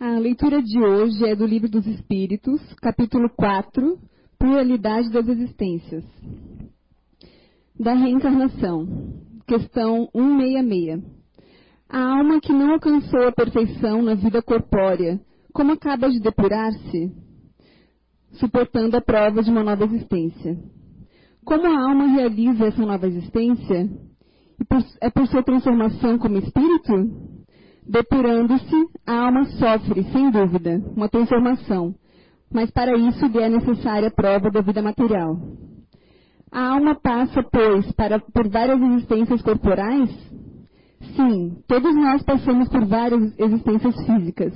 A leitura de hoje é do Livro dos Espíritos, capítulo 4, Pluralidade das Existências. Da reencarnação, questão 166. A alma que não alcançou a perfeição na vida corpórea, como acaba de depurar-se? Suportando a prova de uma nova existência. Como a alma realiza essa nova existência? é por sua transformação como espírito? Depurando-se, a alma sofre, sem dúvida, uma transformação, mas para isso lhe é necessária a prova da vida material. A alma passa, pois, para, por várias existências corporais? Sim, todos nós passamos por várias existências físicas.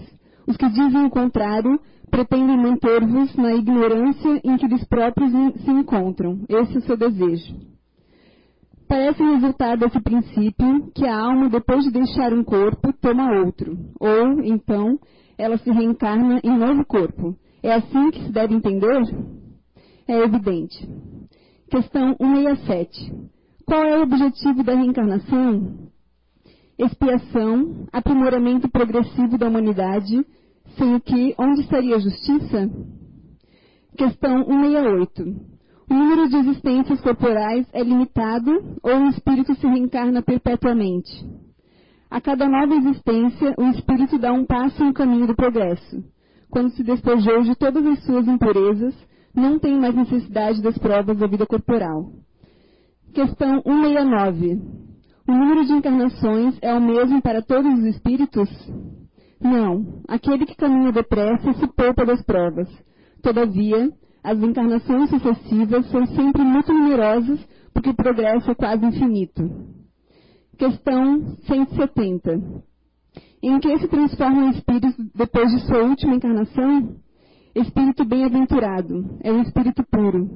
Os que dizem o contrário pretendem manter-vos na ignorância em que eles próprios se encontram. Esse é o seu desejo. Parece resultar desse princípio que a alma, depois de deixar um corpo, toma outro, ou, então, ela se reencarna em novo corpo. É assim que se deve entender? É evidente. Questão 167. Qual é o objetivo da reencarnação? Expiação, aprimoramento progressivo da humanidade, sem o que, onde estaria a justiça? Questão 168. O número de existências corporais é limitado ou o espírito se reencarna perpetuamente? A cada nova existência, o espírito dá um passo no caminho do progresso. Quando se despojou de todas as suas impurezas, não tem mais necessidade das provas da vida corporal. Questão 169. O número de encarnações é o mesmo para todos os espíritos? Não. Aquele que caminha depressa se poupa das provas. Todavia, as encarnações sucessivas são sempre muito numerosas, porque o progresso é quase infinito. Questão 170. Em que se transforma o espírito depois de sua última encarnação? Espírito bem-aventurado, é um espírito puro.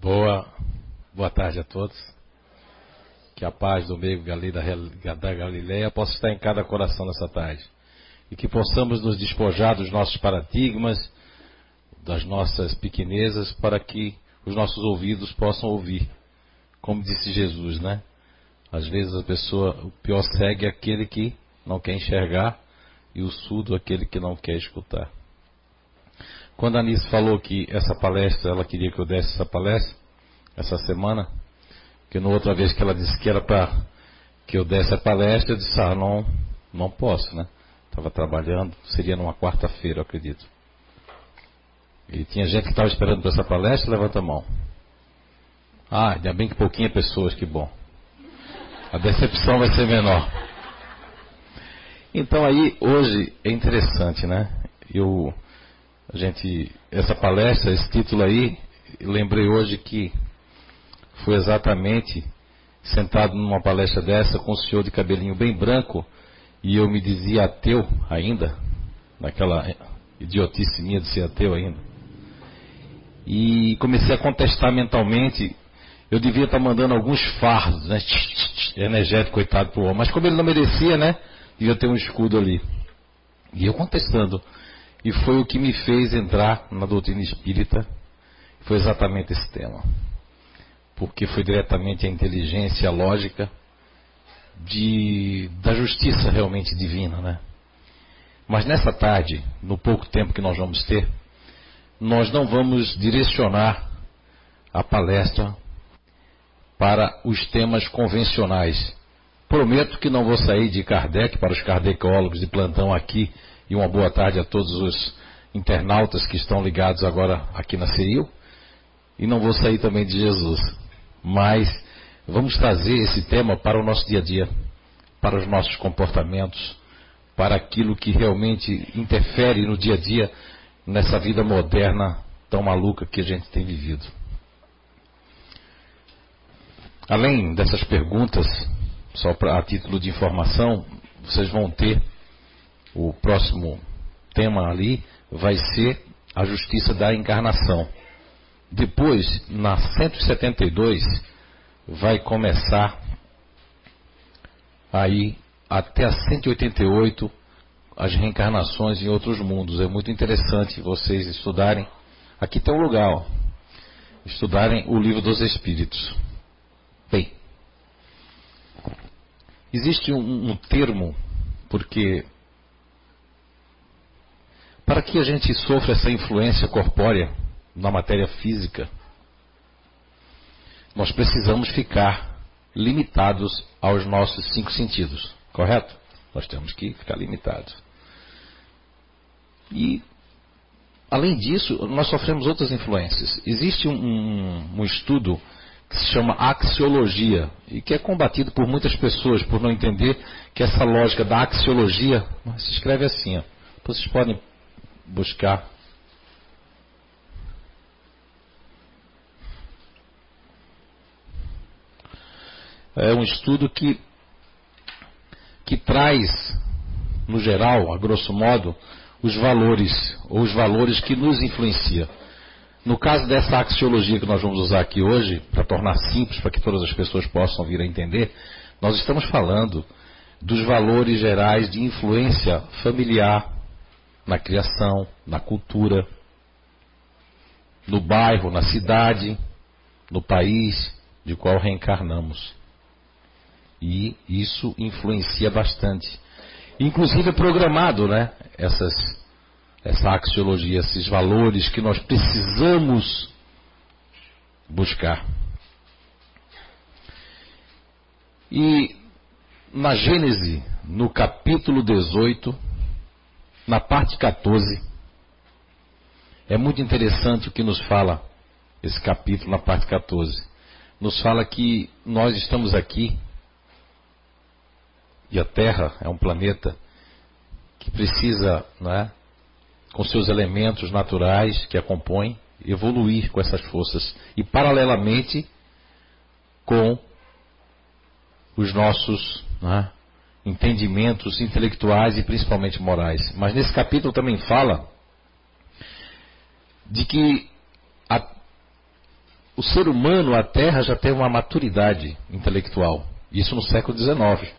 Boa, boa tarde a todos que a paz do meio da Galileia possa estar em cada coração nessa tarde. E que possamos nos despojar dos nossos paradigmas, das nossas pequenezas, para que os nossos ouvidos possam ouvir. Como disse Jesus, né? Às vezes a pessoa, o pior segue aquele que não quer enxergar e o surdo aquele que não quer escutar. Quando a Anice falou que essa palestra, ela queria que eu desse essa palestra, essa semana, que na outra vez que ela disse que era para que eu desse a palestra, eu disse, ah, não, não posso, né? Estava trabalhando, seria numa quarta-feira, acredito. E tinha gente que estava esperando para essa palestra, levanta a mão. Ah, ainda bem que pouquinha pessoas, que bom. A decepção vai ser menor. Então aí, hoje, é interessante, né? Eu, a gente, essa palestra, esse título aí, lembrei hoje que foi exatamente sentado numa palestra dessa com o senhor de cabelinho bem branco e eu me dizia ateu ainda, naquela idiotice minha de ser ateu ainda. E comecei a contestar mentalmente. Eu devia estar mandando alguns fardos, né? Energético, coitado pro homem. Mas como ele não merecia, né? Devia ter um escudo ali. E eu contestando. E foi o que me fez entrar na doutrina espírita. Foi exatamente esse tema porque foi diretamente a inteligência, lógica de, da justiça realmente divina, né? Mas nessa tarde, no pouco tempo que nós vamos ter, nós não vamos direcionar a palestra para os temas convencionais. Prometo que não vou sair de Kardec para os kardecólogos de plantão aqui e uma boa tarde a todos os internautas que estão ligados agora aqui na CIU. E não vou sair também de Jesus mas vamos trazer esse tema para o nosso dia a dia, para os nossos comportamentos, para aquilo que realmente interfere no dia a dia nessa vida moderna tão maluca que a gente tem vivido. Além dessas perguntas, só pra, a título de informação, vocês vão ter o próximo tema ali, vai ser a justiça da encarnação. Depois, na 172, vai começar aí até a 188 as reencarnações em outros mundos. É muito interessante vocês estudarem. Aqui tem um lugar, ó, estudarem o livro dos Espíritos. Bem, existe um, um termo, porque para que a gente sofra essa influência corpórea na matéria física, nós precisamos ficar limitados aos nossos cinco sentidos, correto? Nós temos que ficar limitados. E, além disso, nós sofremos outras influências. Existe um, um, estudo que se chama axiologia e que é combatido por muitas pessoas por não entender que essa lógica da axiologia se escreve assim. Ó. Vocês podem buscar. É um estudo que, que traz, no geral, a grosso modo, os valores, ou os valores que nos influenciam. No caso dessa axiologia que nós vamos usar aqui hoje, para tornar simples, para que todas as pessoas possam vir a entender, nós estamos falando dos valores gerais de influência familiar, na criação, na cultura, no bairro, na cidade, no país de qual reencarnamos. E isso influencia bastante. Inclusive é programado, né? Essas, essa axiologia, esses valores que nós precisamos buscar. E na Gênese, no capítulo 18, na parte 14, é muito interessante o que nos fala esse capítulo na parte 14. Nos fala que nós estamos aqui e a Terra é um planeta que precisa, é, com seus elementos naturais que a compõem, evoluir com essas forças e paralelamente com os nossos é, entendimentos intelectuais e principalmente morais. Mas nesse capítulo também fala de que a, o ser humano, a Terra, já tem uma maturidade intelectual. Isso no século XIX.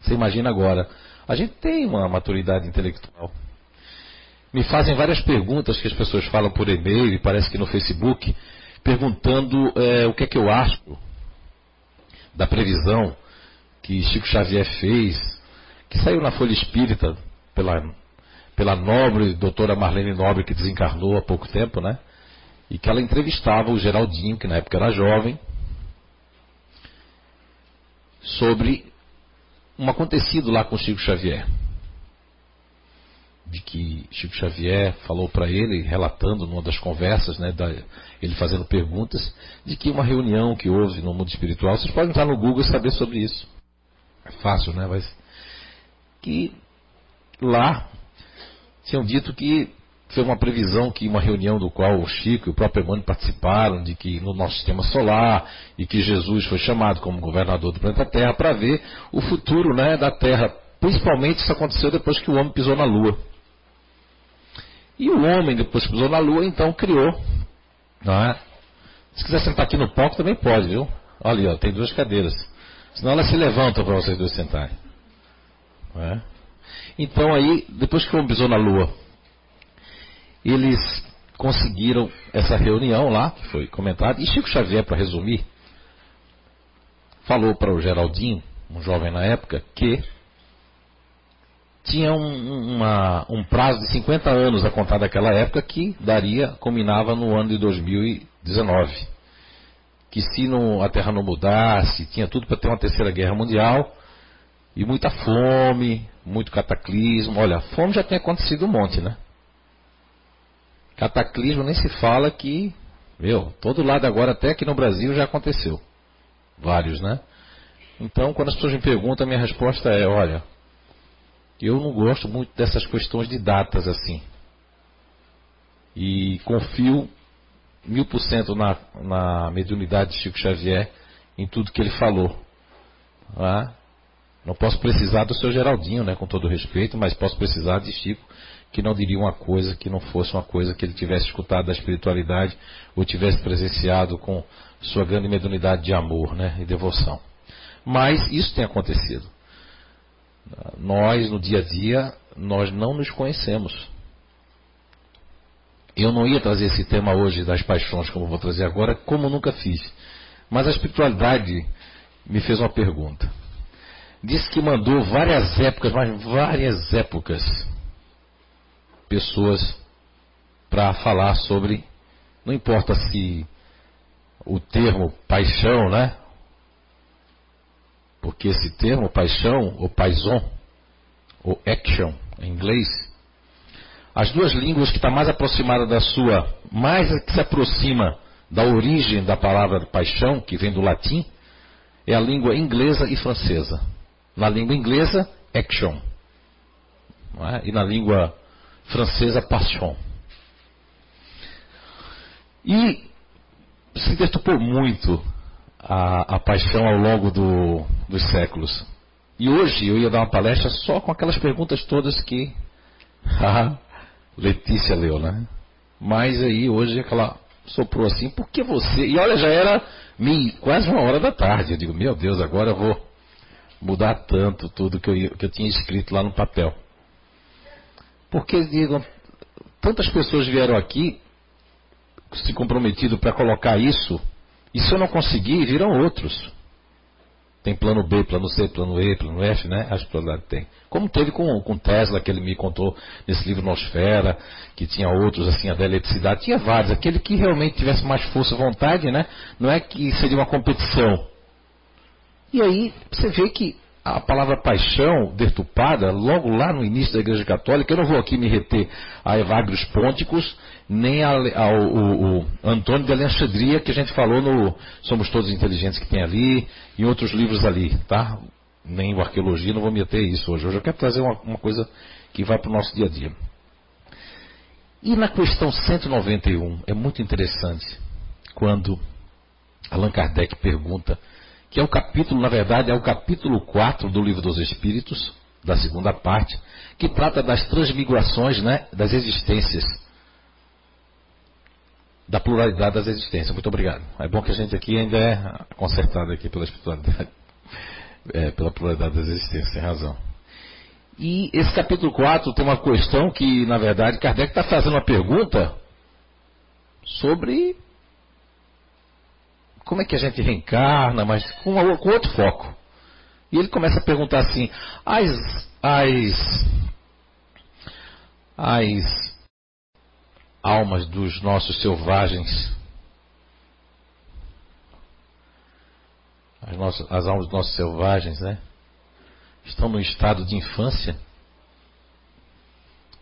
Você imagina agora. A gente tem uma maturidade intelectual. Me fazem várias perguntas que as pessoas falam por e-mail e parece que no Facebook, perguntando é, o que é que eu acho da previsão que Chico Xavier fez, que saiu na Folha Espírita pela, pela nobre doutora Marlene Nobre, que desencarnou há pouco tempo, né? E que ela entrevistava o Geraldinho, que na época era jovem, sobre um acontecido lá com Chico Xavier. De que Chico Xavier falou para ele, relatando numa das conversas, né, da, ele fazendo perguntas, de que uma reunião que houve no mundo espiritual, vocês podem entrar no Google e saber sobre isso é fácil, né? Mas que lá tinham dito que foi uma previsão que uma reunião do qual o Chico e o próprio Emmanuel participaram, de que no nosso sistema solar, e que Jesus foi chamado como governador do planeta Terra para ver o futuro né, da Terra. Principalmente isso aconteceu depois que o homem pisou na Lua. E o homem, depois que pisou na Lua, então criou. Não é? Se quiser sentar aqui no palco também pode, viu? Olha ali, ó, tem duas cadeiras. Senão elas se levantam para vocês dois sentarem. É? Então aí, depois que o homem pisou na lua, eles conseguiram essa reunião lá, que foi comentada, e Chico Xavier, para resumir, falou para o Geraldinho, um jovem na época, que tinha um, uma, um prazo de 50 anos a contar daquela época que daria, combinava no ano de 2019 que se não, a Terra não mudasse, tinha tudo para ter uma terceira guerra mundial, e muita fome, muito cataclismo. Olha, fome já tem acontecido um monte, né? Cataclismo nem se fala que, meu, todo lado agora, até aqui no Brasil, já aconteceu. Vários, né? Então, quando as pessoas me perguntam, a minha resposta é: olha, eu não gosto muito dessas questões de datas assim. E confio mil por cento na, na mediunidade de Chico Xavier em tudo que ele falou. Ah, não posso precisar do seu Geraldinho, né, com todo respeito, mas posso precisar de Chico, que não diria uma coisa que não fosse uma coisa que ele tivesse escutado da espiritualidade ou tivesse presenciado com sua grande mediunidade de amor né, e devoção. Mas isso tem acontecido. Nós, no dia a dia, nós não nos conhecemos. Eu não ia trazer esse tema hoje das paixões como vou trazer agora, como nunca fiz. Mas a espiritualidade me fez uma pergunta. Disse que mandou várias épocas, mas várias épocas, pessoas para falar sobre, não importa se o termo paixão, né? Porque esse termo paixão, ou paixão, ou action, em inglês, as duas línguas que está mais aproximada da sua, mais que se aproxima da origem da palavra paixão, que vem do latim, é a língua inglesa e francesa. Na língua inglesa, action. É? E na língua francesa, passion. E se detupou muito a, a paixão ao longo do, dos séculos. E hoje eu ia dar uma palestra só com aquelas perguntas todas que a Letícia leu, né? Mas aí hoje aquela soprou assim, por que você? E olha, já era quase uma hora da tarde. Eu digo, meu Deus, agora eu vou mudar tanto tudo que eu, que eu tinha escrito lá no papel. Porque digam, tantas pessoas vieram aqui se comprometido para colocar isso, e se eu não conseguir, virão outros. Tem plano B, plano C, plano E, plano F, né? A espiritualidade tem. Como teve com, com Tesla, que ele me contou nesse livro Nosfera, que tinha outros, assim, a da eletricidade. Tinha vários. Aquele que realmente tivesse mais força vontade, né? Não é que seria uma competição. E aí, você vê que a palavra paixão deturpada, logo lá no início da Igreja Católica, eu não vou aqui me reter a Evagrios Pônticos, nem ao, Antônio de Alexandria, que a gente falou no Somos Todos Inteligentes que tem ali, e outros livros ali, tá? Nem o Arqueologia, não vou me meter isso hoje. Hoje eu quero trazer uma, uma coisa que vai para o nosso dia a dia. E na questão 191, é muito interessante, quando Allan Kardec pergunta que é o capítulo, na verdade, é o capítulo 4 do Livro dos Espíritos, da segunda parte, que trata das transmigrações, né, das existências, da pluralidade das existências. Muito obrigado. É bom que a gente aqui ainda é consertado aqui pela espiritualidade, é, pela pluralidade das existências, tem razão. E esse capítulo 4 tem uma questão que, na verdade, Kardec está fazendo uma pergunta sobre como é que a gente reencarna, mas com, com outro foco. E ele começa a perguntar assim: as, as, as almas dos nossos selvagens, as, nossas, as almas dos nossos selvagens, né? Estão no estado de infância?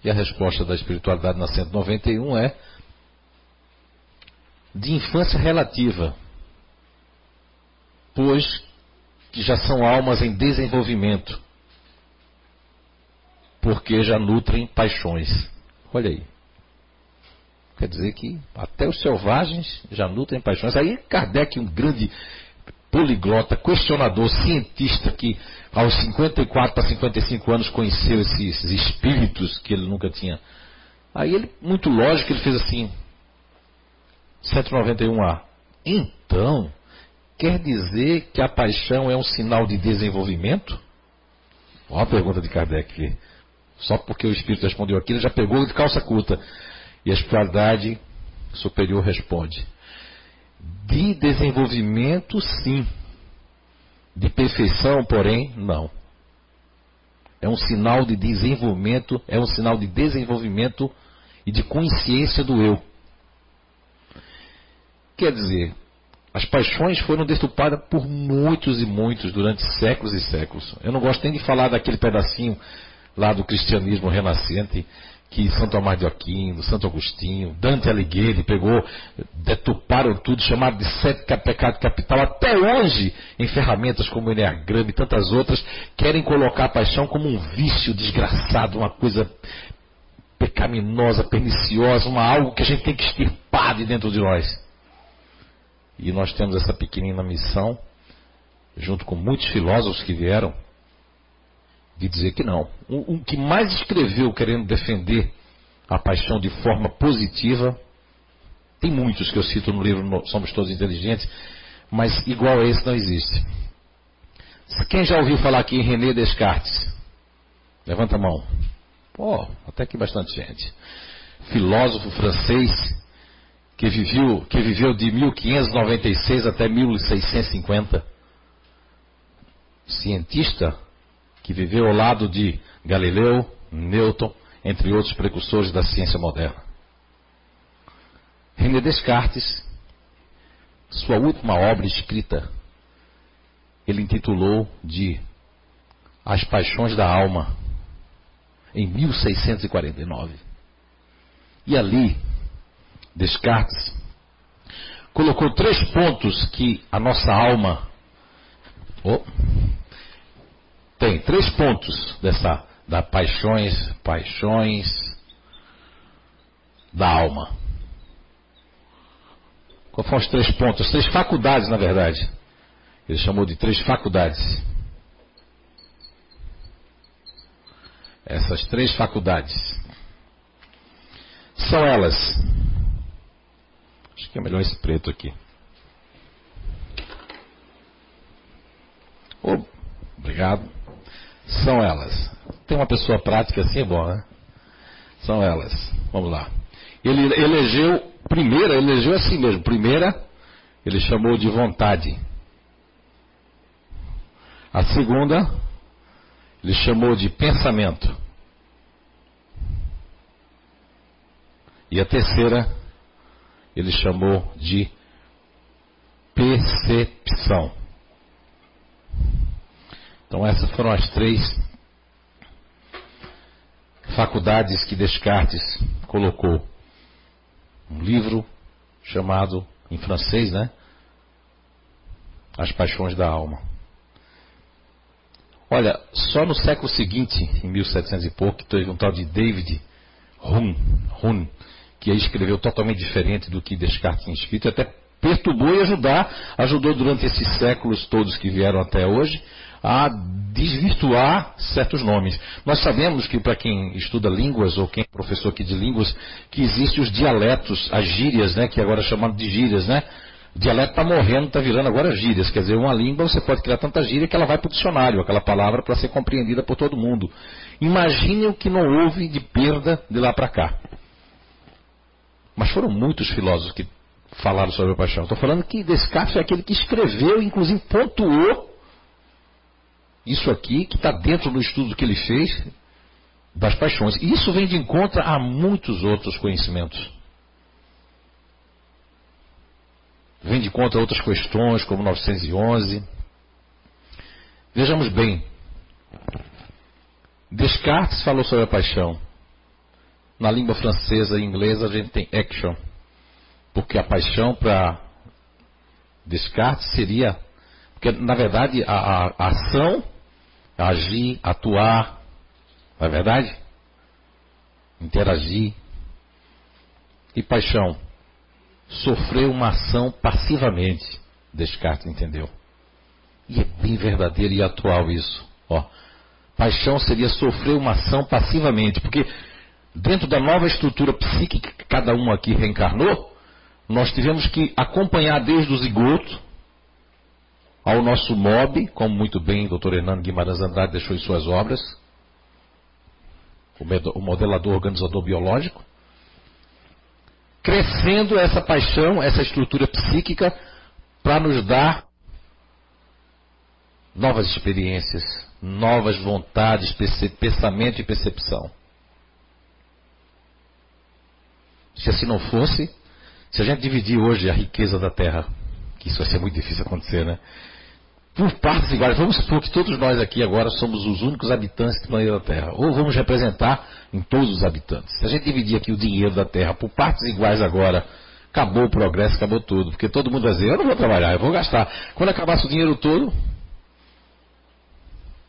E a resposta da espiritualidade na 191 é de infância relativa pois que já são almas em desenvolvimento, porque já nutrem paixões. Olha aí. Quer dizer que até os selvagens já nutrem paixões. Aí Kardec, um grande poliglota, questionador, cientista que aos 54 para 55 anos conheceu esses espíritos que ele nunca tinha. Aí ele, muito lógico, ele fez assim, 191A. Então, Quer dizer que a paixão é um sinal de desenvolvimento? Olha a pergunta de Kardec. Só porque o Espírito respondeu aquilo, já pegou de calça curta. E a espiritualidade superior responde: De desenvolvimento, sim. De perfeição, porém, não. É um sinal de desenvolvimento, é um sinal de desenvolvimento e de consciência do eu. Quer dizer, as paixões foram deturpadas por muitos e muitos durante séculos e séculos. Eu não gosto nem de falar daquele pedacinho lá do cristianismo renascente que Santo Amaro de Aquino, Santo Agostinho, Dante Alighieri pegou, deturparam tudo, chamado de sete pecados capital. Até hoje, em ferramentas como o Enneagrama e tantas outras, querem colocar a paixão como um vício desgraçado, uma coisa pecaminosa, perniciosa, uma algo que a gente tem que extirpar de dentro de nós. E nós temos essa pequenina missão, junto com muitos filósofos que vieram, de dizer que não. O, o que mais escreveu querendo defender a paixão de forma positiva, tem muitos que eu cito no livro Somos Todos Inteligentes, mas igual a esse não existe. Quem já ouviu falar aqui em René Descartes? Levanta a mão. Pô, até que bastante gente. Filósofo francês que viveu, que viveu de 1596 até 1650. Cientista que viveu ao lado de Galileu, Newton, entre outros precursores da ciência moderna. René Descartes, sua última obra escrita, ele intitulou de As Paixões da Alma, em 1649. E ali, Descartes colocou três pontos que a nossa alma oh, tem três pontos dessa da paixões, paixões da alma. Qual foram os três pontos? Três faculdades, na verdade. Ele chamou de três faculdades. Essas três faculdades são elas. Acho que é melhor esse preto aqui. Oh, obrigado. São elas. Tem uma pessoa prática assim, é bom, né? São elas. Vamos lá. Ele elegeu, primeira, elegeu assim mesmo. Primeira, ele chamou de vontade. A segunda, ele chamou de pensamento. E a terceira, ele chamou de percepção. Então, essas foram as três faculdades que Descartes colocou. Um livro chamado, em francês, né? As Paixões da Alma. Olha, só no século seguinte, em 1700 e pouco, teve um tal de David Hume, Hume que escreveu totalmente diferente do que Descartes tinha escrito, até perturbou e ajudar, ajudou durante esses séculos todos que vieram até hoje, a desvirtuar certos nomes. Nós sabemos que para quem estuda línguas ou quem é professor aqui de línguas, que existem os dialetos, as gírias, né, que agora é chamado de gírias, né? O dialeto está morrendo, está virando agora gírias. Quer dizer, uma língua você pode criar tanta gíria que ela vai para o dicionário, aquela palavra para ser compreendida por todo mundo. Imagine o que não houve de perda de lá para cá. Mas foram muitos filósofos que falaram sobre a paixão. Estou falando que Descartes é aquele que escreveu, inclusive pontuou isso aqui, que está dentro do estudo que ele fez das paixões. E isso vem de encontro a muitos outros conhecimentos. Vem de conta outras questões, como 911. Vejamos bem. Descartes falou sobre a paixão. Na língua francesa e inglesa a gente tem action. Porque a paixão para Descartes seria. Porque na verdade a, a, a ação, agir, atuar, não é verdade? Interagir. E paixão? Sofrer uma ação passivamente. Descartes entendeu. E é bem verdadeiro e atual isso. Ó, paixão seria sofrer uma ação passivamente, porque dentro da nova estrutura psíquica que cada um aqui reencarnou, nós tivemos que acompanhar desde o zigoto ao nosso mob, como muito bem o Dr. Hernando Guimarães Andrade deixou em suas obras, o modelador organizador biológico, crescendo essa paixão, essa estrutura psíquica, para nos dar novas experiências, novas vontades, pensamento e percepção. Se assim não fosse, se a gente dividir hoje a riqueza da Terra, que isso vai ser muito difícil acontecer, né? Por partes iguais, vamos supor que todos nós aqui agora somos os únicos habitantes do planeta Terra, ou vamos representar em todos os habitantes. Se a gente dividir aqui o dinheiro da Terra por partes iguais agora, acabou o progresso, acabou tudo, porque todo mundo vai dizer, eu não vou trabalhar, eu vou gastar. Quando acabasse o dinheiro todo,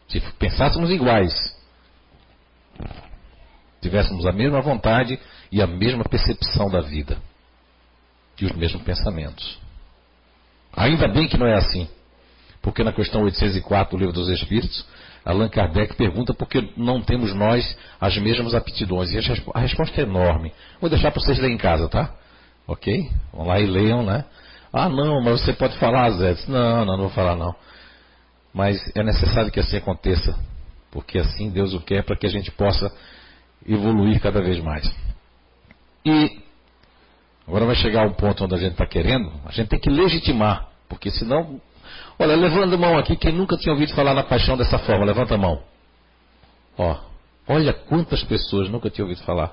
se pensássemos iguais, tivéssemos a mesma vontade e a mesma percepção da vida e os mesmos pensamentos. Ainda bem que não é assim, porque na questão 804 do Livro dos Espíritos, Allan Kardec pergunta por que não temos nós as mesmas aptidões. E a resposta é enorme. Vou deixar para vocês lerem em casa, tá? Ok? Vão lá e leiam, né? Ah, não, mas você pode falar, Zé. Não, não, não vou falar, não. Mas é necessário que assim aconteça, porque assim Deus o quer para que a gente possa evoluir cada vez mais. E Agora vai chegar um ponto onde a gente está querendo, a gente tem que legitimar, porque senão. Olha, levanta a mão aqui, quem nunca tinha ouvido falar na paixão dessa forma, levanta a mão. Ó, olha quantas pessoas nunca tinham ouvido falar.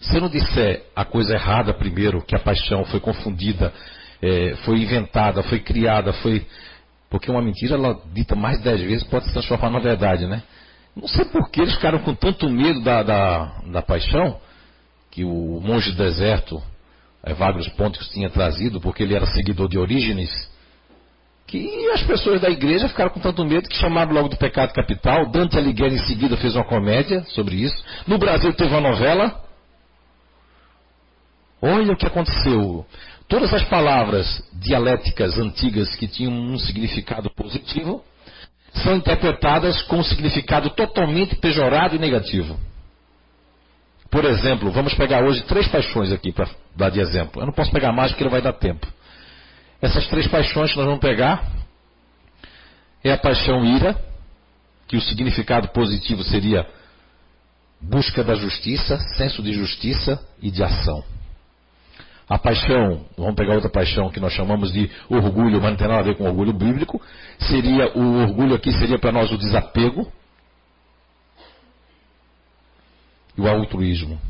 Se eu não disser a coisa errada primeiro, que a paixão foi confundida, é, foi inventada, foi criada, foi. Porque uma mentira, ela dita mais de dez vezes, pode se transformar na verdade, né? Não sei por que eles ficaram com tanto medo da, da, da paixão, que o monge do deserto, Evagrios Pontos, tinha trazido, porque ele era seguidor de Orígenes, que as pessoas da igreja ficaram com tanto medo que chamaram logo do pecado capital. Dante Alighieri em seguida fez uma comédia sobre isso. No Brasil teve uma novela. Olha o que aconteceu. Todas as palavras dialéticas antigas que tinham um significado positivo são interpretadas com um significado totalmente pejorado e negativo. Por exemplo, vamos pegar hoje três paixões aqui para dar de exemplo. Eu não posso pegar mais porque não vai dar tempo. Essas três paixões que nós vamos pegar é a paixão ira, que o significado positivo seria busca da justiça, senso de justiça e de ação. A paixão, vamos pegar outra paixão que nós chamamos de orgulho, mas não tem nada a ver com orgulho bíblico, seria o orgulho aqui seria para nós o desapego e o altruísmo.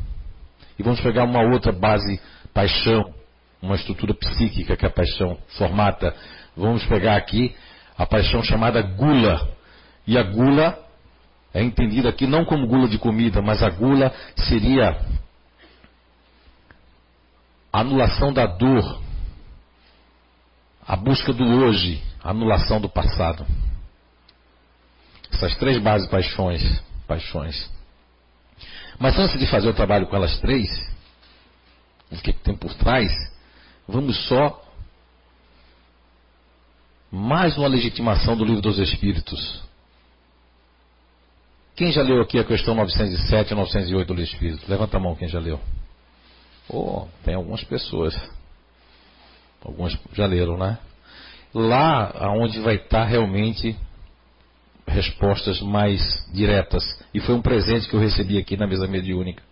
E vamos pegar uma outra base paixão, uma estrutura psíquica que a paixão formata. Vamos pegar aqui a paixão chamada gula. E a gula é entendida aqui não como gula de comida, mas a gula seria a anulação da dor, a busca do hoje, a anulação do passado. Essas três bases paixões, paixões. Mas antes de fazer o trabalho com elas três, o que, tem por trás, vamos só mais uma legitimação do livro dos Espíritos. Quem já leu aqui a questão 907 e 908 do livro Espírito? Levanta a mão quem já leu. Oh, tem algumas pessoas. Algumas já leram, né? Lá aonde vai estar realmente respostas mais diretas. E foi um presente que eu recebi aqui na mesa mediúnica.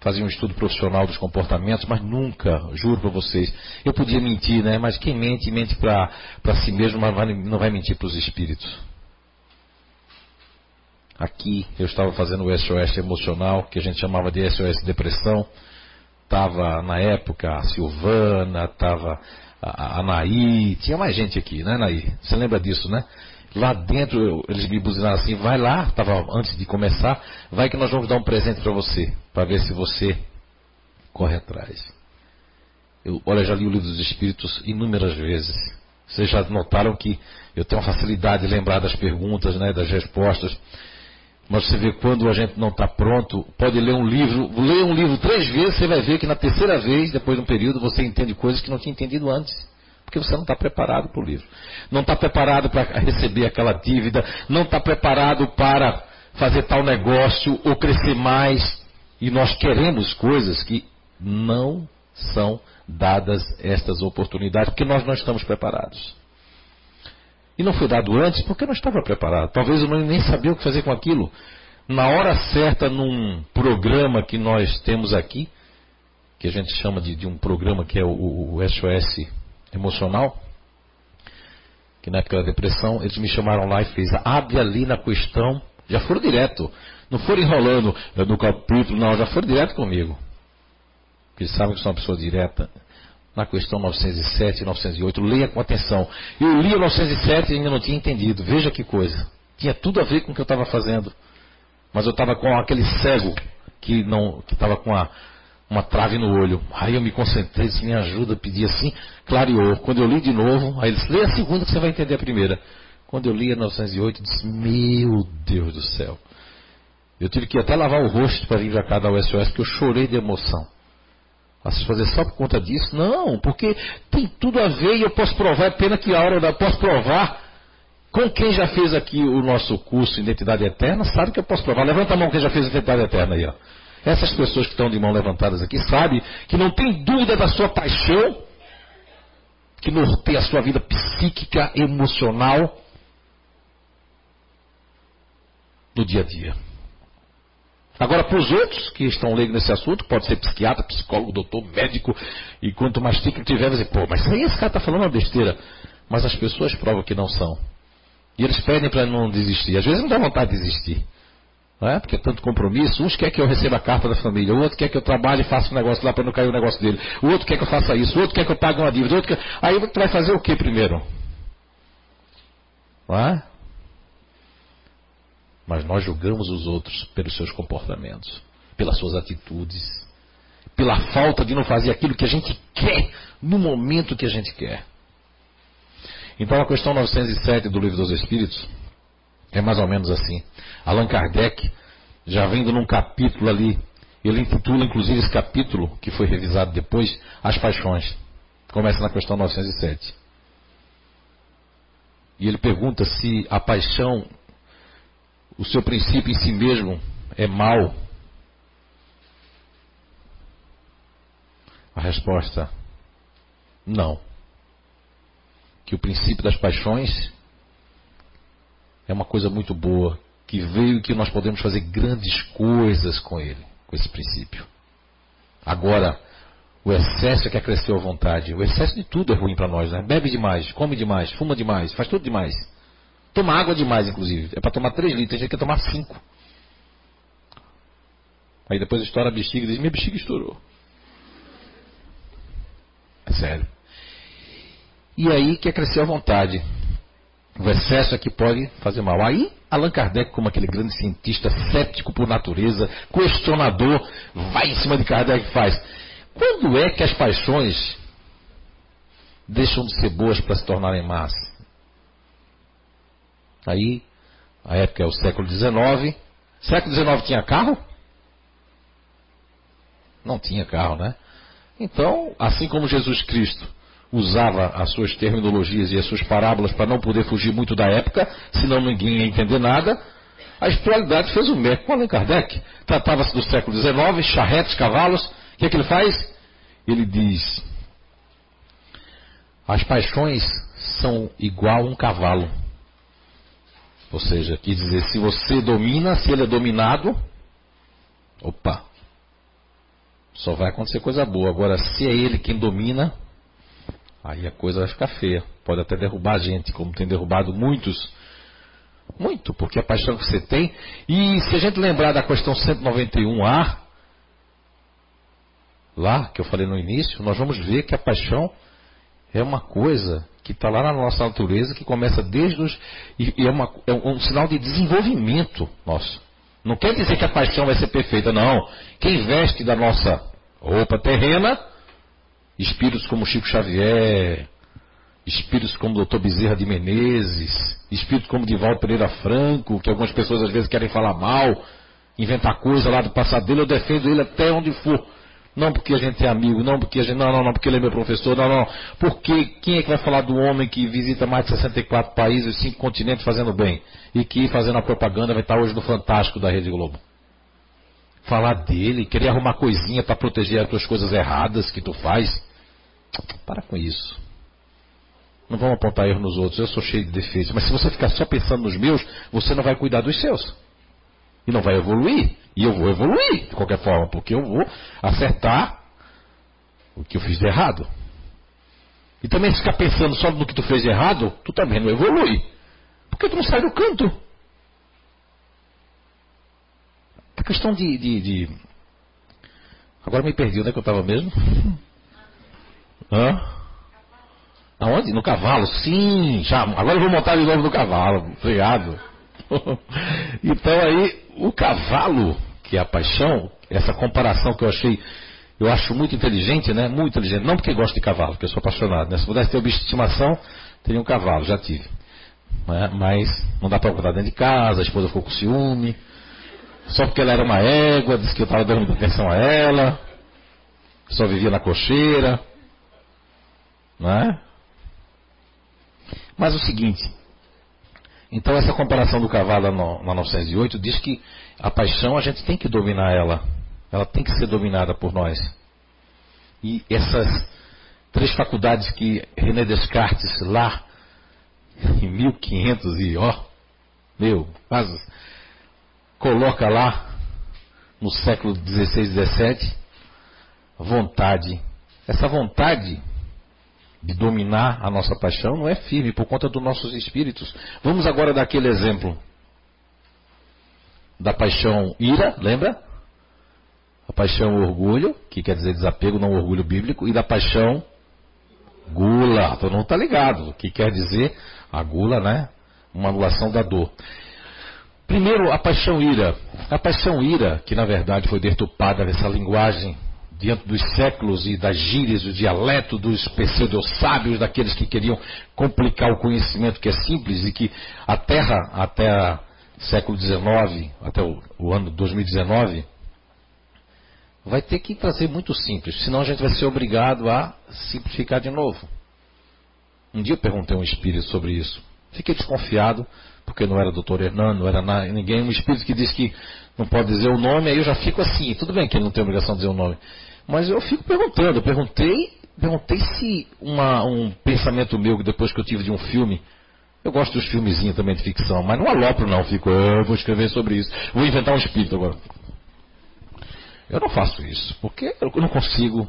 Fazia um estudo profissional dos comportamentos, mas nunca, juro para vocês, eu podia mentir, né? Mas quem mente, mente para si mesmo, mas não vai mentir para os espíritos. Aqui eu estava fazendo o SOS emocional, que a gente chamava de SOS depressão estava na época a Silvana, estava a Anaí, tinha mais gente aqui, né, Anaí? Você lembra disso, né? Lá dentro eles me buzinaram assim, vai lá, estava antes de começar, vai que nós vamos dar um presente para você, para ver se você corre atrás. Eu, olha, já li o livro dos Espíritos inúmeras vezes. Vocês já notaram que eu tenho facilidade de lembrar das perguntas, né, das respostas. Mas você vê quando a gente não está pronto, pode ler um livro, ler um livro três vezes, você vai ver que na terceira vez, depois de um período, você entende coisas que não tinha entendido antes. Porque você não está preparado para o livro. Não está preparado para receber aquela dívida, não está preparado para fazer tal negócio ou crescer mais. E nós queremos coisas que não são dadas estas oportunidades, porque nós não estamos preparados. E não foi dado antes porque não estava preparado. Talvez eu nem sabia o que fazer com aquilo. Na hora certa, num programa que nós temos aqui, que a gente chama de, de um programa que é o, o SOS emocional, que na época da depressão, eles me chamaram lá e fez, abre ali na questão, já foram direto, não foram enrolando no capítulo, não, já foram direto comigo. Porque eles sabem que sou uma pessoa direta na questão 907 e 908. Leia com atenção. Eu li o 907 e ainda não tinha entendido. Veja que coisa. Tinha tudo a ver com o que eu estava fazendo. Mas eu estava com aquele cego que não que estava com a, uma trave no olho. Aí eu me concentrei, disse, me ajuda, pedi assim, clareou. Quando eu li de novo, aí ele disse, leia a segunda que você vai entender a primeira. Quando eu li a 908, disse, meu Deus do céu. Eu tive que até lavar o rosto para vir para cá da USOS, porque eu chorei de emoção se fazer só por conta disso? Não, porque tem tudo a ver e eu posso provar, é pena que a hora eu posso provar. Com quem já fez aqui o nosso curso Identidade Eterna, sabe que eu posso provar. Levanta a mão quem já fez Identidade Eterna aí, ó. Essas pessoas que estão de mão levantadas aqui sabem que não tem dúvida da sua paixão, que norteia a sua vida psíquica, emocional, no dia a dia. Agora, para os outros que estão leigos nesse assunto, pode ser psiquiatra, psicólogo, doutor, médico, e quanto mais título tiver, vai dizer, pô, mas aí esse cara está falando uma besteira. Mas as pessoas provam que não são. E eles pedem para não desistir. Às vezes não dá vontade de desistir. É? Porque é tanto compromisso. Uns quer que eu receba a carta da família, o outro quer que eu trabalhe e faça um negócio lá para não cair o negócio dele. O outro quer que eu faça isso, o outro quer que eu pague uma dívida. Outro quer... Aí tu vai fazer o que primeiro? Não é? Mas nós julgamos os outros pelos seus comportamentos, pelas suas atitudes, pela falta de não fazer aquilo que a gente quer no momento que a gente quer. Então a questão 907 do Livro dos Espíritos é mais ou menos assim. Allan Kardec, já vendo num capítulo ali, ele intitula inclusive esse capítulo, que foi revisado depois, As Paixões. Começa na questão 907. E ele pergunta se a paixão, o seu princípio em si mesmo, é mal. A resposta: não que o princípio das paixões é uma coisa muito boa, que veio e que nós podemos fazer grandes coisas com ele, com esse princípio. Agora, o excesso é que acresceu a vontade. O excesso de tudo é ruim para nós, né? Bebe demais, come demais, fuma demais, faz tudo demais. Toma água demais, inclusive. É para tomar 3 litros, tem gente que quer tomar 5. Aí depois estoura a bexiga e diz: Minha bexiga estourou. É sério. E aí quer crescer à vontade. O excesso é que pode fazer mal. Aí, Allan Kardec, como aquele grande cientista cético por natureza, questionador, vai em cima de Kardec e faz. Quando é que as paixões deixam de ser boas para se tornarem más? Aí, a época é o século XIX. Século XIX tinha carro? Não tinha carro, né? Então, assim como Jesus Cristo usava as suas terminologias e as suas parábolas para não poder fugir muito da época, senão ninguém ia entender nada. A espiritualidade fez o mesmo com Allan Kardec. Tratava-se do século XIX, charretes, cavalos. O que é que ele faz? Ele diz: as paixões são igual a um cavalo. Ou seja, quer dizer, se você domina, se ele é dominado, opa, só vai acontecer coisa boa. Agora, se é ele quem domina, Aí a coisa vai ficar feia. Pode até derrubar a gente, como tem derrubado muitos. Muito, porque a paixão que você tem. E se a gente lembrar da questão 191A, lá que eu falei no início, nós vamos ver que a paixão é uma coisa que está lá na nossa natureza, que começa desde os. E, é, uma, é, um sinal de desenvolvimento nosso. Não quer dizer que a paixão vai ser perfeita, não. Quem veste da nossa roupa terrena espíritos como Chico Xavier, espíritos como Dr. Bezerra de Menezes, espíritos como Divaldo Pereira Franco, que algumas pessoas às vezes querem falar mal, inventar coisa lá do passado dele, eu defendo ele até onde for. Não porque a gente é amigo, não porque a gente. Não, não, não, porque ele é meu professor, não, não. Porque quem é que vai falar do homem que visita mais de 64 países, cinco continentes fazendo bem? E que fazendo a propaganda vai estar hoje no Fantástico da Rede Globo? falar dele, querer arrumar coisinha para proteger as tuas coisas erradas que tu faz. Para com isso. Não vamos apontar erro nos outros, eu sou cheio de defeitos. Mas se você ficar só pensando nos meus, você não vai cuidar dos seus. E não vai evoluir. E eu vou evoluir, de qualquer forma, porque eu vou acertar o que eu fiz de errado. E também se ficar pensando só no que tu fez de errado, tu também não evolui. Porque tu não sai do canto. A questão de, de, de... Agora me perdi, onde é que eu estava mesmo? Hã? Aonde? No cavalo, sim, já. Agora eu vou montar de novo no cavalo, obrigado. então aí, o cavalo, que é a paixão, essa comparação que eu achei, eu acho muito inteligente, né? Muito inteligente. Não porque gosto de cavalo, porque eu sou apaixonado, né? Se pudesse ter um bicho de estimação, teria um cavalo, já tive. Né? Mas não dá para botar dentro de casa, a esposa ficou com ciúme. Só porque ela era uma égua, disse que eu estava dando atenção a ela. Só vivia na cocheira. É? Mas o seguinte. Então essa comparação do cavalo na 908 diz que a paixão a gente tem que dominar ela. Ela tem que ser dominada por nós. E essas três faculdades que René Descartes lá em 1500 e ó, meu, quase coloca lá no século XVI, XVII, vontade. Essa vontade de dominar a nossa paixão não é firme por conta dos nossos espíritos. Vamos agora dar aquele exemplo da paixão ira, lembra? A paixão orgulho, que quer dizer desapego, não orgulho bíblico, e da paixão gula. Todo mundo está ligado, que quer dizer a gula, né? Uma anulação da dor. Primeiro, a paixão ira. A paixão ira, que na verdade foi deturpada nessa linguagem diante dos séculos e das gírias, do dialeto dos pseudo-sábios, daqueles que queriam complicar o conhecimento que é simples e que a Terra, até século XIX, até o, o ano 2019, vai ter que trazer muito simples, senão a gente vai ser obrigado a simplificar de novo. Um dia eu perguntei a um espírito sobre isso. Fiquei desconfiado, porque não era doutor Hernando, não era ninguém, um espírito que disse que não pode dizer o nome, aí eu já fico assim, tudo bem que ele não tem obrigação de dizer o nome. Mas eu fico perguntando, eu perguntei, perguntei se uma, um pensamento meu, depois que eu tive de um filme, eu gosto dos filmezinhos também de ficção, mas não alopro não, fico, eu ah, vou escrever sobre isso, vou inventar um espírito agora. Eu não faço isso, porque eu não consigo.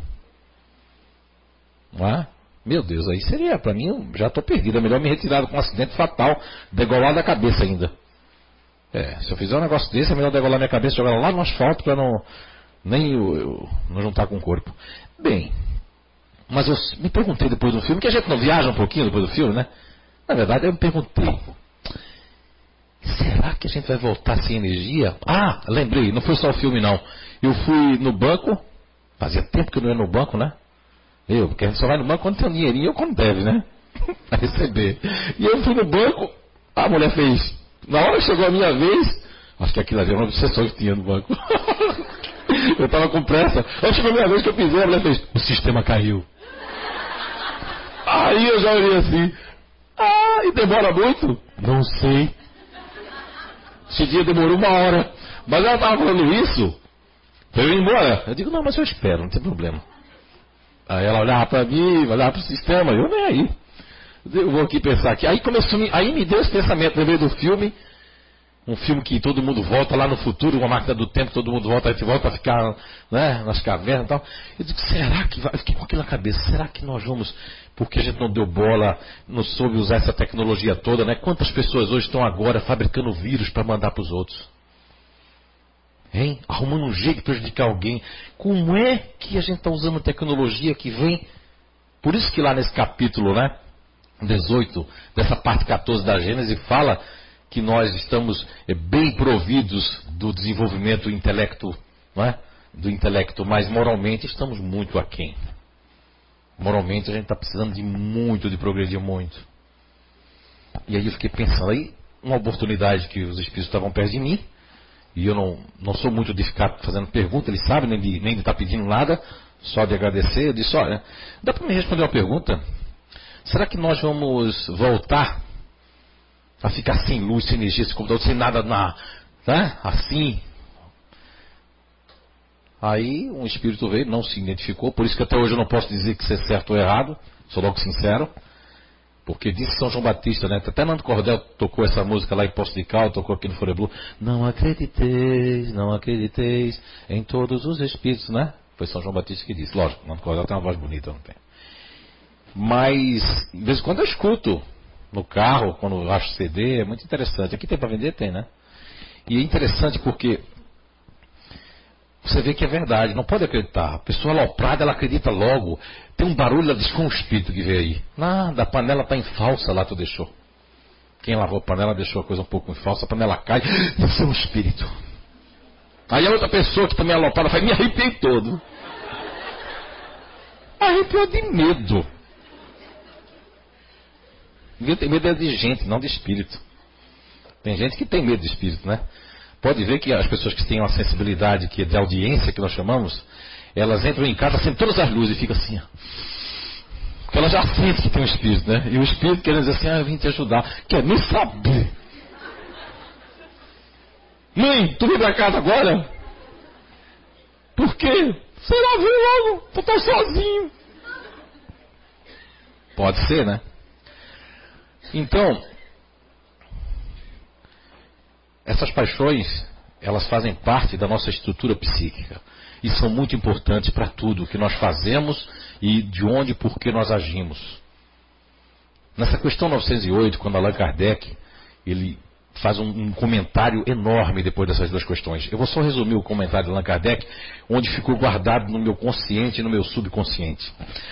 Não é? Meu Deus, aí seria, para mim, já estou perdido. É melhor me retirar com um acidente fatal, degolar da cabeça ainda. É, se eu fizer um negócio desse, é melhor degolar minha cabeça, jogar lá no asfalto para não nem eu, não juntar com o corpo. Bem, mas eu me perguntei depois do filme, que a gente não viaja um pouquinho depois do filme, né? Na verdade, eu me perguntei, será que a gente vai voltar sem energia? Ah, lembrei, não foi só o filme não. Eu fui no banco, fazia tempo que eu não ia no banco, né? Eu, porque a gente só vai no banco quando tem um dinheirinho ou quando deve, né? Pra receber. E eu fui no banco, a mulher fez. Na hora que chegou a minha vez, acho que aquilo ali era uma obsessão que tinha no banco. eu estava com pressa. Aí chegou a minha vez que eu pisei, a mulher fez. O sistema caiu. Aí eu já olhei assim. Ah, e demora muito? Não sei. Esse dia demorou uma hora. Mas ela estava falando isso. Eu ia embora. Eu digo, não, mas eu espero, não tem problema. Aí ela olhava para mim, olhava para o sistema, eu nem aí. Eu vou aqui pensar aqui. Aí começou, aí me deu esse pensamento, lembrei do filme, um filme que todo mundo volta lá no futuro, uma máquina do tempo, todo mundo volta, a gente volta a ficar né, nas cavernas e tal. Eu digo, será que vai? Eu fiquei com aquilo na cabeça, será que nós vamos, porque a gente não deu bola, não soube usar essa tecnologia toda, né? Quantas pessoas hoje estão agora fabricando vírus para mandar para os outros? Hein? Arrumando um jeito de prejudicar alguém. Como é que a gente está usando tecnologia que vem? Por isso que lá nesse capítulo, né? 18, dessa parte 14 da Gênesis, fala que nós estamos eh, bem providos do desenvolvimento intelecto, é? do intelecto, mas moralmente estamos muito aquém. Moralmente a gente está precisando de muito, de progredir muito. E aí eu fiquei pensando, aí uma oportunidade que os espíritos estavam perto de mim, e eu não, não sou muito de ficar fazendo pergunta, eles sabem, nem de estar tá pedindo nada, só de agradecer. Eu disse, olha, dá para me responder uma pergunta? Será que nós vamos voltar a ficar sem luz, sem energia, sem computador, sem nada na. Né? Assim? Aí um espírito veio, não se identificou, por isso que até hoje eu não posso dizer que isso é certo ou errado, sou logo sincero. Porque disse São João Batista, né? Até Nando Cordel tocou essa música lá em Poço de Cal, tocou aqui no Foreblu. Não acrediteis, não acrediteis em todos os espíritos, né? Foi São João Batista que disse. Lógico, Nando Cordel tem uma voz bonita, não tem. Mas, de vez em quando eu escuto no carro, quando eu acho CD, é muito interessante. Aqui tem para vender? Tem, né? E é interessante porque você vê que é verdade, não pode acreditar. A pessoa aloprada, ela acredita logo. Tem um barulho, ela diz com o espírito que veio aí. Nada, a panela está em falsa lá, tu deixou. Quem lavou a panela deixou a coisa um pouco em falsa, a panela cai, isso é um espírito. Aí a outra pessoa que também é aloprada faz, me arrepiei todo. Arrepiou de medo. Medo é de gente, não de espírito. Tem gente que tem medo de espírito, né? Pode ver que as pessoas que têm uma sensibilidade que é de audiência, que nós chamamos, elas entram em casa, acendem todas as luzes e ficam assim. Porque ela já sente que tem um espírito, né? E o espírito querendo dizer assim, ah, eu vim te ajudar. Quer nem saber. Mãe, tu vem pra casa agora? Por quê? Será ver logo, tu tá sozinho. Pode ser, né? Então, essas paixões, elas fazem parte da nossa estrutura psíquica e são muito importantes para tudo que nós fazemos e de onde e por que nós agimos. Nessa questão 908, quando Allan Kardec ele faz um, um, comentário enorme depois dessas duas questões. Eu vou só resumir o comentário de Allan Kardec, onde ficou guardado no meu consciente e no meu subconsciente.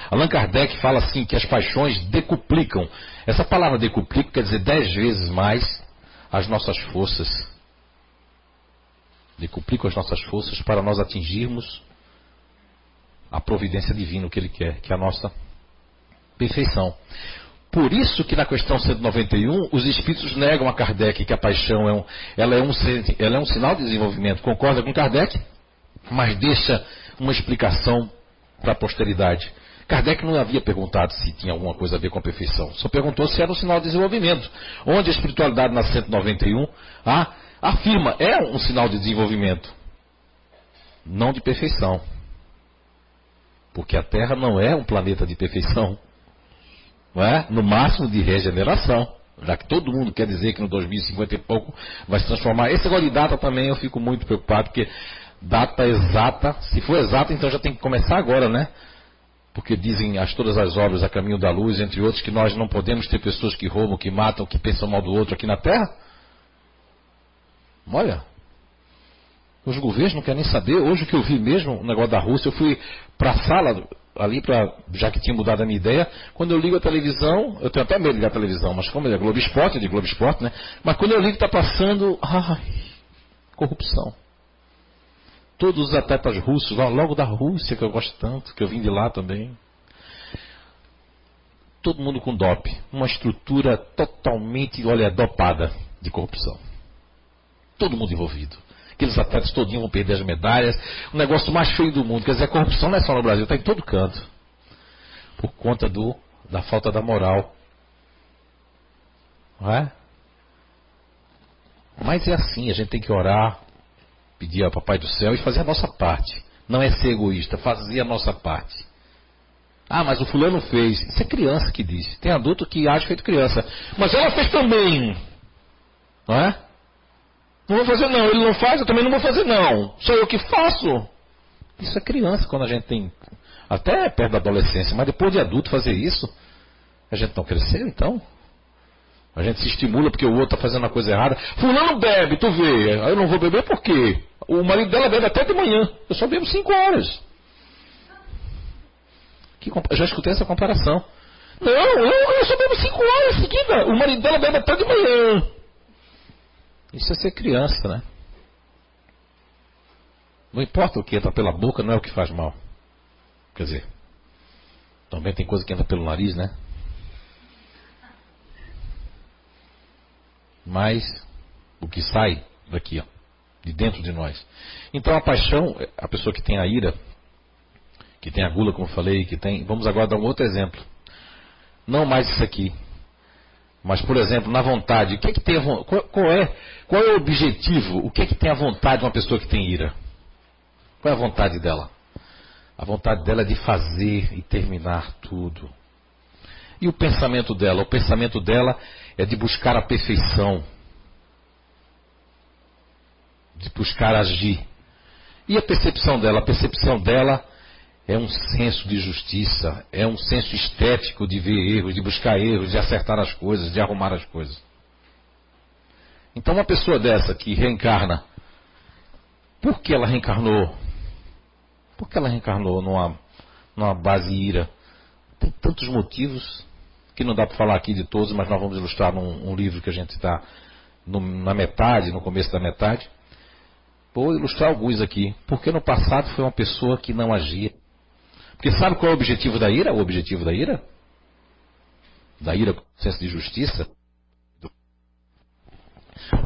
Allan Kardec fala assim que as paixões decuplicam. Essa palavra decuplica quer dizer dez vezes mais as nossas forças. Decuplicam as nossas forças para nós atingirmos a providência divina, o que ele quer, que é a nossa perfeição. Por isso que na questão 191 os espíritos negam a Kardec que a paixão é um, ela é um, ela é um sinal de desenvolvimento. Concorda com Kardec? Mas deixa uma explicação para a posteridade. Kardec não havia perguntado se tinha alguma coisa a ver com a perfeição. Só perguntou se era um sinal de desenvolvimento. Onde a espiritualidade na 191 ah, afirma é um sinal de desenvolvimento, não de perfeição. Porque a Terra não é um planeta de perfeição é? no máximo de regeneração. Já que todo mundo quer dizer que no 2050 e pouco vai se transformar. Esse negócio de data também eu fico muito preocupado, porque data exata, se for exata, então já tem que começar agora, né? Porque dizem as, todas as obras a caminho da luz, entre outros, que nós não podemos ter pessoas que roubam, que matam, que pensam mal do outro aqui na Terra. Olha, os governos não querem nem saber. Hoje que eu vi mesmo, o negócio da Rússia, eu fui para a sala ali para já que tinha mudado a minha ideia, quando eu ligo a televisão, eu tenho até medo de ligar a televisão, mas como é Globo Esporte, é de Globo Esporte, né? Mas quando eu ligo está passando, ai, corrupção. Todos os atletas russos, logo da Rússia que eu gosto tanto, que eu vim de lá também. Todo mundo com DOP, uma estrutura totalmente, olha, dopada de corrupção. Todo mundo envolvido aqueles atletas todinhos vão perder as medalhas. O negócio mais feio do mundo. Quer dizer, a corrupção não é só no Brasil, está em todo canto. Por conta do, da falta da moral. Não é? Mas é assim, a gente tem que orar, pedir ao Papai do Céu e fazer a nossa parte. Não é ser egoísta, fazer a nossa parte. Ah, mas o fulano fez. Isso é criança que diz. Tem adulto que age feito criança. Mas ela fez também. Não é? Não vou fazer não, ele não faz, eu também não vou fazer não. Sou eu que faço. Isso é criança quando a gente tem. Até perto da adolescência, mas depois de adulto fazer isso, a gente não cresceu então? A gente se estimula porque o outro está fazendo uma coisa errada. Fulano bebe, tu vê. Eu não vou beber por quê? O marido dela bebe até de manhã. Eu só bebo 5 horas. Que, já escutei essa comparação. Não, eu, eu só bebo 5 horas seguida. O marido dela bebe até de manhã. Isso é ser criança, né? Não importa o que entra pela boca, não é o que faz mal. Quer dizer, também tem coisa que entra pelo nariz, né? Mas o que sai daqui, ó, de dentro de nós. Então a paixão, a pessoa que tem a ira, que tem a gula, como eu falei, que tem. Vamos agora dar um outro exemplo. Não mais isso aqui. Mas, por exemplo, na vontade, o que, é que tem qual, qual, é, qual é o objetivo? O que, é que tem a vontade de uma pessoa que tem ira? Qual é a vontade dela? A vontade dela é de fazer e terminar tudo. E o pensamento dela? O pensamento dela é de buscar a perfeição, de buscar agir. E a percepção dela? A percepção dela é um senso de justiça, é um senso estético de ver erros, de buscar erros, de acertar as coisas, de arrumar as coisas. Então, uma pessoa dessa que reencarna, por que ela reencarnou? Por que ela reencarnou numa, numa base ira? Tem tantos motivos que não dá para falar aqui de todos, mas nós vamos ilustrar num um livro que a gente está na metade, no começo da metade. Vou ilustrar alguns aqui. Porque no passado foi uma pessoa que não agia. Porque sabe qual é o objetivo da ira? O objetivo da ira? Da ira com senso de justiça?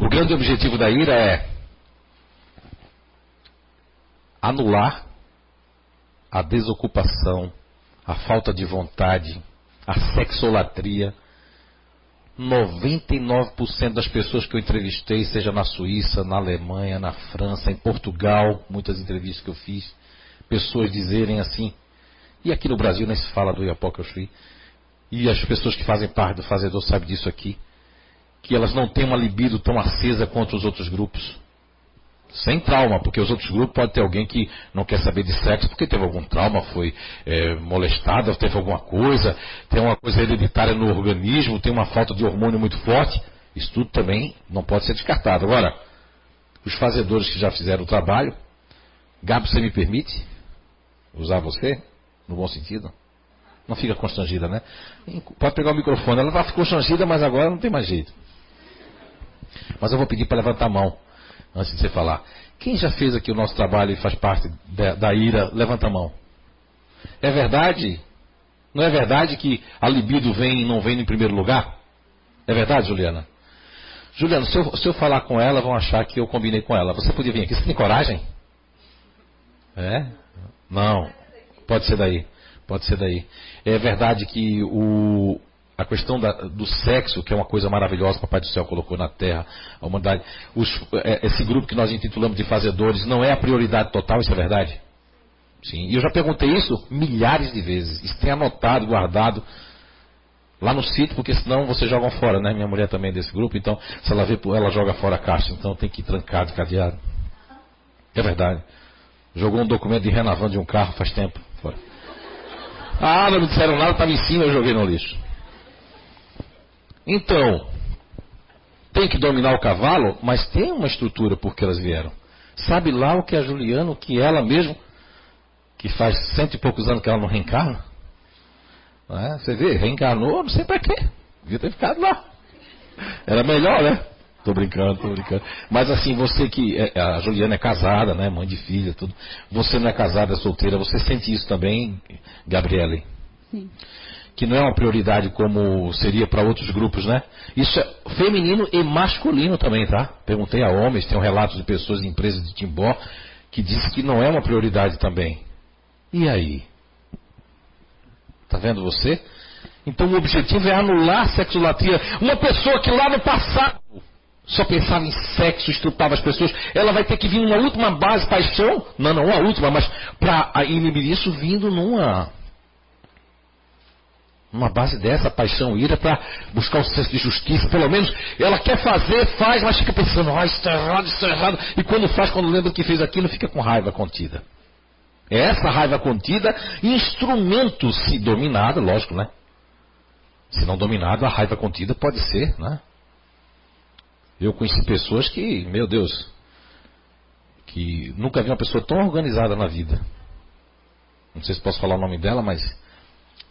O grande objetivo da ira é anular a desocupação, a falta de vontade, a sexolatria. 99% das pessoas que eu entrevistei, seja na Suíça, na Alemanha, na França, em Portugal, muitas entrevistas que eu fiz, pessoas dizerem assim: e aqui no Brasil nem se fala do Iapoca E as pessoas que fazem parte do fazedor sabem disso aqui. Que elas não têm uma libido tão acesa quanto os outros grupos. Sem trauma, porque os outros grupos pode ter alguém que não quer saber de sexo porque teve algum trauma, foi é, molestado, teve alguma coisa, tem uma coisa hereditária no organismo, tem uma falta de hormônio muito forte. Isso tudo também não pode ser descartado. Agora, os fazedores que já fizeram o trabalho, Gabi, você me permite usar você? No bom sentido? Não fica constrangida, né? Pode pegar o microfone. Ela vai constrangida, mas agora não tem mais jeito. Mas eu vou pedir para levantar a mão antes de você falar. Quem já fez aqui o nosso trabalho e faz parte da, da ira, levanta a mão. É verdade? Não é verdade que a libido vem e não vem em primeiro lugar? É verdade, Juliana? Juliana, se eu, se eu falar com ela, vão achar que eu combinei com ela. Você podia vir aqui. Você tem coragem? É? Não. Pode ser daí. Pode ser daí. É verdade que o, a questão da, do sexo, que é uma coisa maravilhosa que o Papai do Céu colocou na Terra, a humanidade, os, é, esse grupo que nós intitulamos de fazedores, não é a prioridade total, isso é verdade? Sim. E eu já perguntei isso milhares de vezes. Isso tem anotado, guardado lá no sítio, porque senão vocês jogam fora, né? Minha mulher também é desse grupo, então se ela vê, ela joga fora a caixa, então tem que ir trancado, cadeado. É verdade. Jogou um documento de renovando de um carro faz tempo. Fora. Ah, não me disseram nada, estava em cima, eu joguei no lixo. Então, tem que dominar o cavalo, mas tem uma estrutura por que elas vieram. Sabe lá o que a Juliana, o que ela mesmo, que faz cento e poucos anos que ela não reencarna? É? Você vê, reencarnou, não sei para quê. Devia ter ficado lá. Era melhor, né? Tô brincando, tô brincando. Mas assim, você que. É, a Juliana é casada, né? Mãe de filha, tudo. Você não é casada, é solteira, você sente isso também, Gabriele? Sim que não é uma prioridade como seria para outros grupos, né? Isso é feminino e masculino também, tá? Perguntei a homens, tem um relato de pessoas de empresas de Timbó que disse que não é uma prioridade também. E aí? Tá vendo você? Então o objetivo é anular a sexolatria. Uma pessoa que lá no passado só pensava em sexo, estrupava as pessoas, ela vai ter que vir uma última base paixão, não, não a última, mas para inibir isso vindo numa uma base dessa, paixão, ira, para buscar o senso de justiça, pelo menos ela quer fazer, faz, mas fica pensando, ah, isso está errado, isso está errado. E quando faz, quando lembra que fez aquilo, fica com raiva contida. É essa raiva contida, instrumento, se dominado, lógico, né? Se não dominado, a raiva contida pode ser, né? Eu conheci pessoas que, meu Deus, que nunca vi uma pessoa tão organizada na vida. Não sei se posso falar o nome dela, mas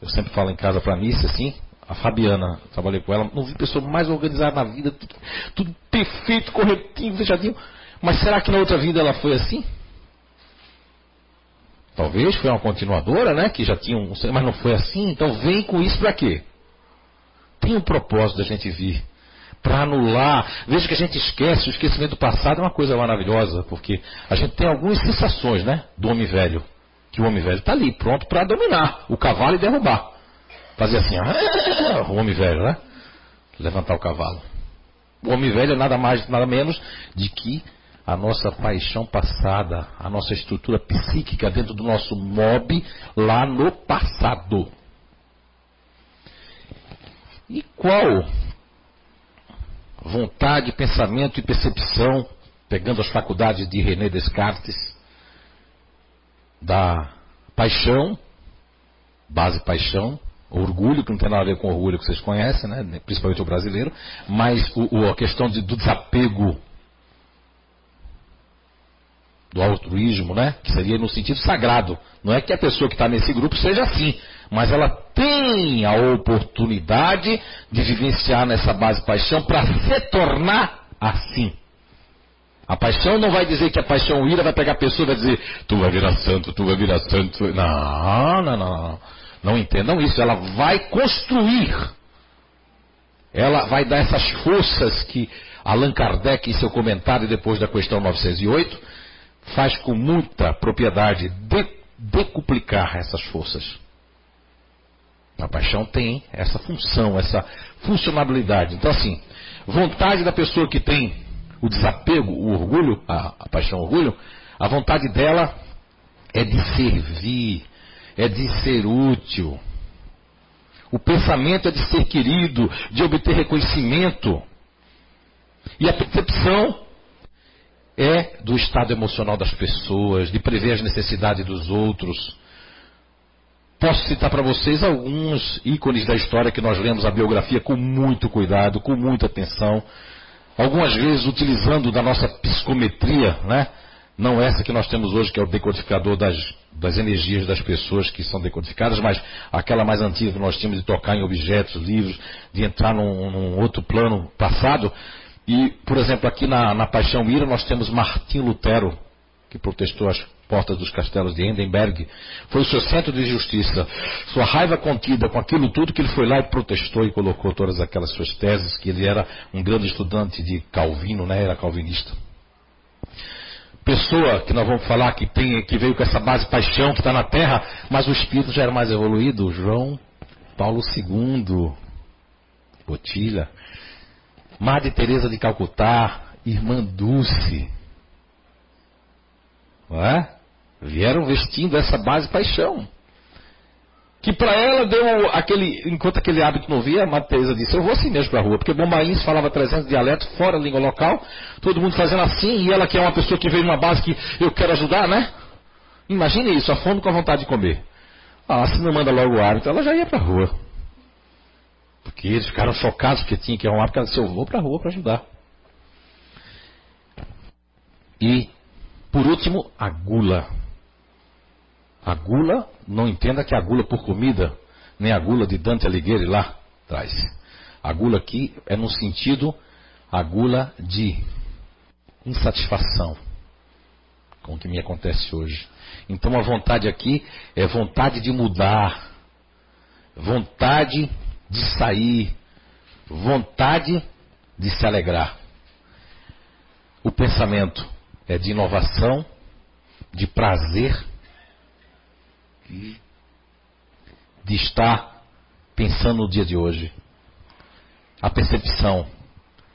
eu sempre falo em casa para a Nícia, assim, a Fabiana, trabalhei com ela, não vi pessoa mais organizada na vida, tudo, tudo perfeito, corretinho, fechadinho. Mas será que na outra vida ela foi assim? Talvez foi uma continuadora, né? Que já tinha um. Mas não foi assim, então vem com isso para quê? Tem um propósito da gente vir. Para anular. Veja que a gente esquece, o esquecimento do passado é uma coisa maravilhosa, porque a gente tem algumas sensações, né? Do homem velho que o homem velho está ali, pronto para dominar o cavalo e derrubar. Fazer assim, ó, o homem velho, né? Levantar o cavalo. O homem velho é nada mais, nada menos de que a nossa paixão passada, a nossa estrutura psíquica dentro do nosso mob lá no passado. E qual vontade, pensamento e percepção, pegando as faculdades de René Descartes, da paixão, base paixão, orgulho, que não tem nada a ver com orgulho que vocês conhecem, né? principalmente o brasileiro, mas o, o, a questão de, do desapego do altruísmo, né? que seria no sentido sagrado. Não é que a pessoa que está nesse grupo seja assim, mas ela tem a oportunidade de vivenciar nessa base paixão para se tornar assim. A paixão não vai dizer que a paixão ira vai pegar a pessoa e vai dizer, tu vai virar santo, tu vai virar santo. Não, não, não. Não entendam isso. Ela vai construir. Ela vai dar essas forças que Allan Kardec, em seu comentário depois da questão 908, faz com muita propriedade de, decuplicar essas forças. A paixão tem essa função, essa funcionalidade. Então, assim, vontade da pessoa que tem o desapego, o orgulho, a, a paixão, o orgulho, a vontade dela é de servir, é de ser útil. O pensamento é de ser querido, de obter reconhecimento. E a percepção é do estado emocional das pessoas, de prever as necessidades dos outros. Posso citar para vocês alguns ícones da história que nós lemos a biografia com muito cuidado, com muita atenção, algumas vezes utilizando da nossa psicometria, né? Não essa que nós temos hoje, que é o decodificador das, das energias das pessoas que são decodificadas, mas aquela mais antiga que nós tínhamos de tocar em objetos, livros, de entrar num, num outro plano passado. E, por exemplo, aqui na, na Paixão Ira nós temos Martim Lutero, que protestou as portas dos castelos de Hindenburg. Foi o seu centro de justiça. Sua raiva contida com aquilo tudo que ele foi lá e protestou e colocou todas aquelas suas teses, que ele era um grande estudante de Calvino, né? Era calvinista pessoa que nós vamos falar que, tem, que veio com essa base paixão, que está na terra, mas o espírito já era mais evoluído, João Paulo II, Botilha, Madre Teresa de Calcutá, Irmã Dulce, não é? Vieram vestindo essa base paixão que para ela deu aquele, enquanto aquele hábito não via, a Mateusa disse, eu vou assim mesmo para a rua, porque Bombains falava 300 dialetos, fora a língua local, todo mundo fazendo assim, e ela que é uma pessoa que veio numa base que eu quero ajudar, né? Imagine isso, a fome com a vontade de comer. Ah, se não manda logo o hábito, ela já ia para a rua. Porque eles ficaram chocados porque tinha que um hábito, ela disse, eu vou para a rua para ajudar. E, por último, a gula. A gula, não entenda que a gula por comida, nem a gula de Dante Alighieri lá atrás. A gula aqui é no sentido, a gula de insatisfação com o que me acontece hoje. Então a vontade aqui é vontade de mudar, vontade de sair, vontade de se alegrar. O pensamento é de inovação, de prazer de estar pensando no dia de hoje. A percepção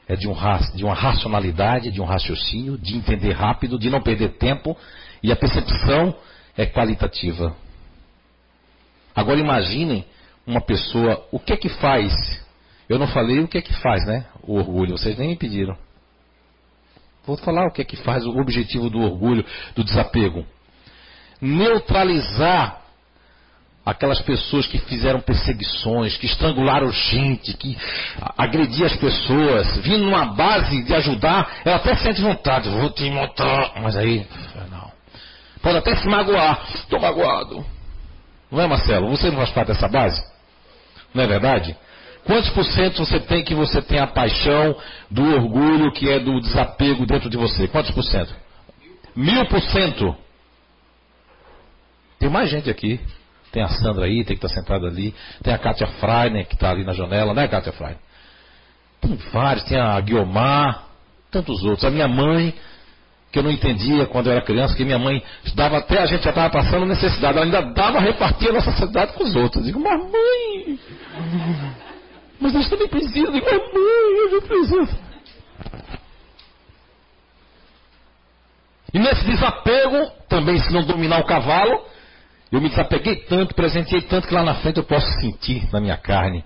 é de, um, de uma racionalidade, de um raciocínio, de entender rápido, de não perder tempo, e a percepção é qualitativa. Agora imaginem uma pessoa, o que é que faz? Eu não falei o que é que faz, né? O orgulho, vocês nem me pediram. Vou falar o que é que faz o objetivo do orgulho, do desapego. Neutralizar aquelas pessoas que fizeram perseguições, que estrangularam gente, que agrediam as pessoas, vindo numa base de ajudar, ela até sente vontade, vou te matar, mas aí, não. Pode até se magoar, estou magoado. Não é, Marcelo? Você não faz parte dessa base? Não é verdade? Quantos por cento você tem que você tem a paixão do orgulho, que é do desapego dentro de você? Quantos por cento? Mil por cento. Tem mais gente aqui. Tem a Sandra aí, tem que estar sentada ali. Tem a Kátia Freiner, que está ali na janela, né, Kátia Freiner? Tem vários, tem a Guiomar, tantos outros. A minha mãe, que eu não entendia quando eu era criança, que minha mãe dava até a gente já estava passando necessidade, ela ainda dava repartir a nossa sociedade com os outros. Eu digo, mas mãe, mas a gente também precisa. Eu digo, mas mãe, eu já preciso. E nesse desapego, também se não dominar o cavalo, eu me desapeguei tanto, presenteei tanto que lá na frente eu posso sentir na minha carne.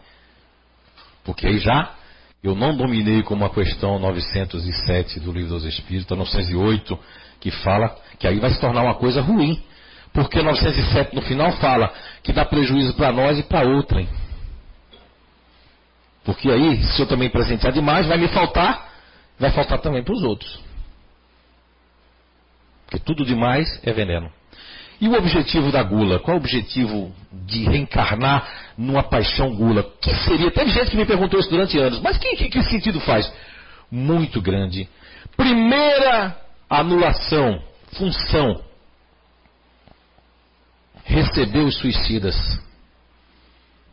Porque aí já eu não dominei como a questão 907 do Livro dos Espíritos, 908, que fala que aí vai se tornar uma coisa ruim. Porque 907 no final fala que dá prejuízo para nós e para outrem. Porque aí, se eu também presentear demais, vai me faltar, vai faltar também para os outros. Porque tudo demais é veneno. E o objetivo da gula? Qual é o objetivo de reencarnar numa paixão gula? Que seria? Teve gente que me perguntou isso durante anos, mas que, que, que sentido faz? Muito grande. Primeira anulação, função. Receber os suicidas.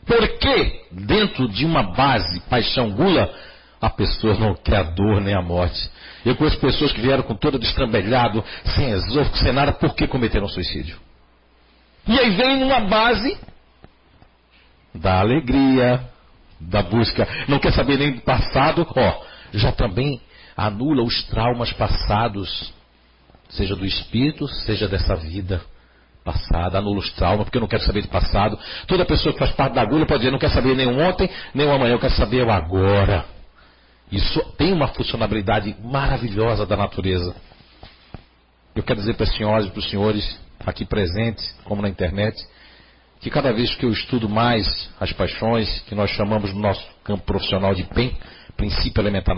Por que dentro de uma base paixão gula a pessoa não quer a dor nem a morte? Eu conheço pessoas que vieram com todo destrambelhado, sem esôfago, sem nada, porque cometeram suicídio. E aí vem numa base da alegria, da busca, não quer saber nem do passado, ó, já também anula os traumas passados, seja do espírito, seja dessa vida passada, anula os traumas, porque eu não quero saber do passado. Toda pessoa que faz parte da agulha pode dizer, não quer saber nem o ontem, nem o amanhã, eu quero saber o agora. Isso tem uma funcionalidade maravilhosa da natureza. Eu quero dizer para as senhoras e para os senhores aqui presentes, como na internet, que cada vez que eu estudo mais as paixões, que nós chamamos no nosso campo profissional de PEN, princípio elementar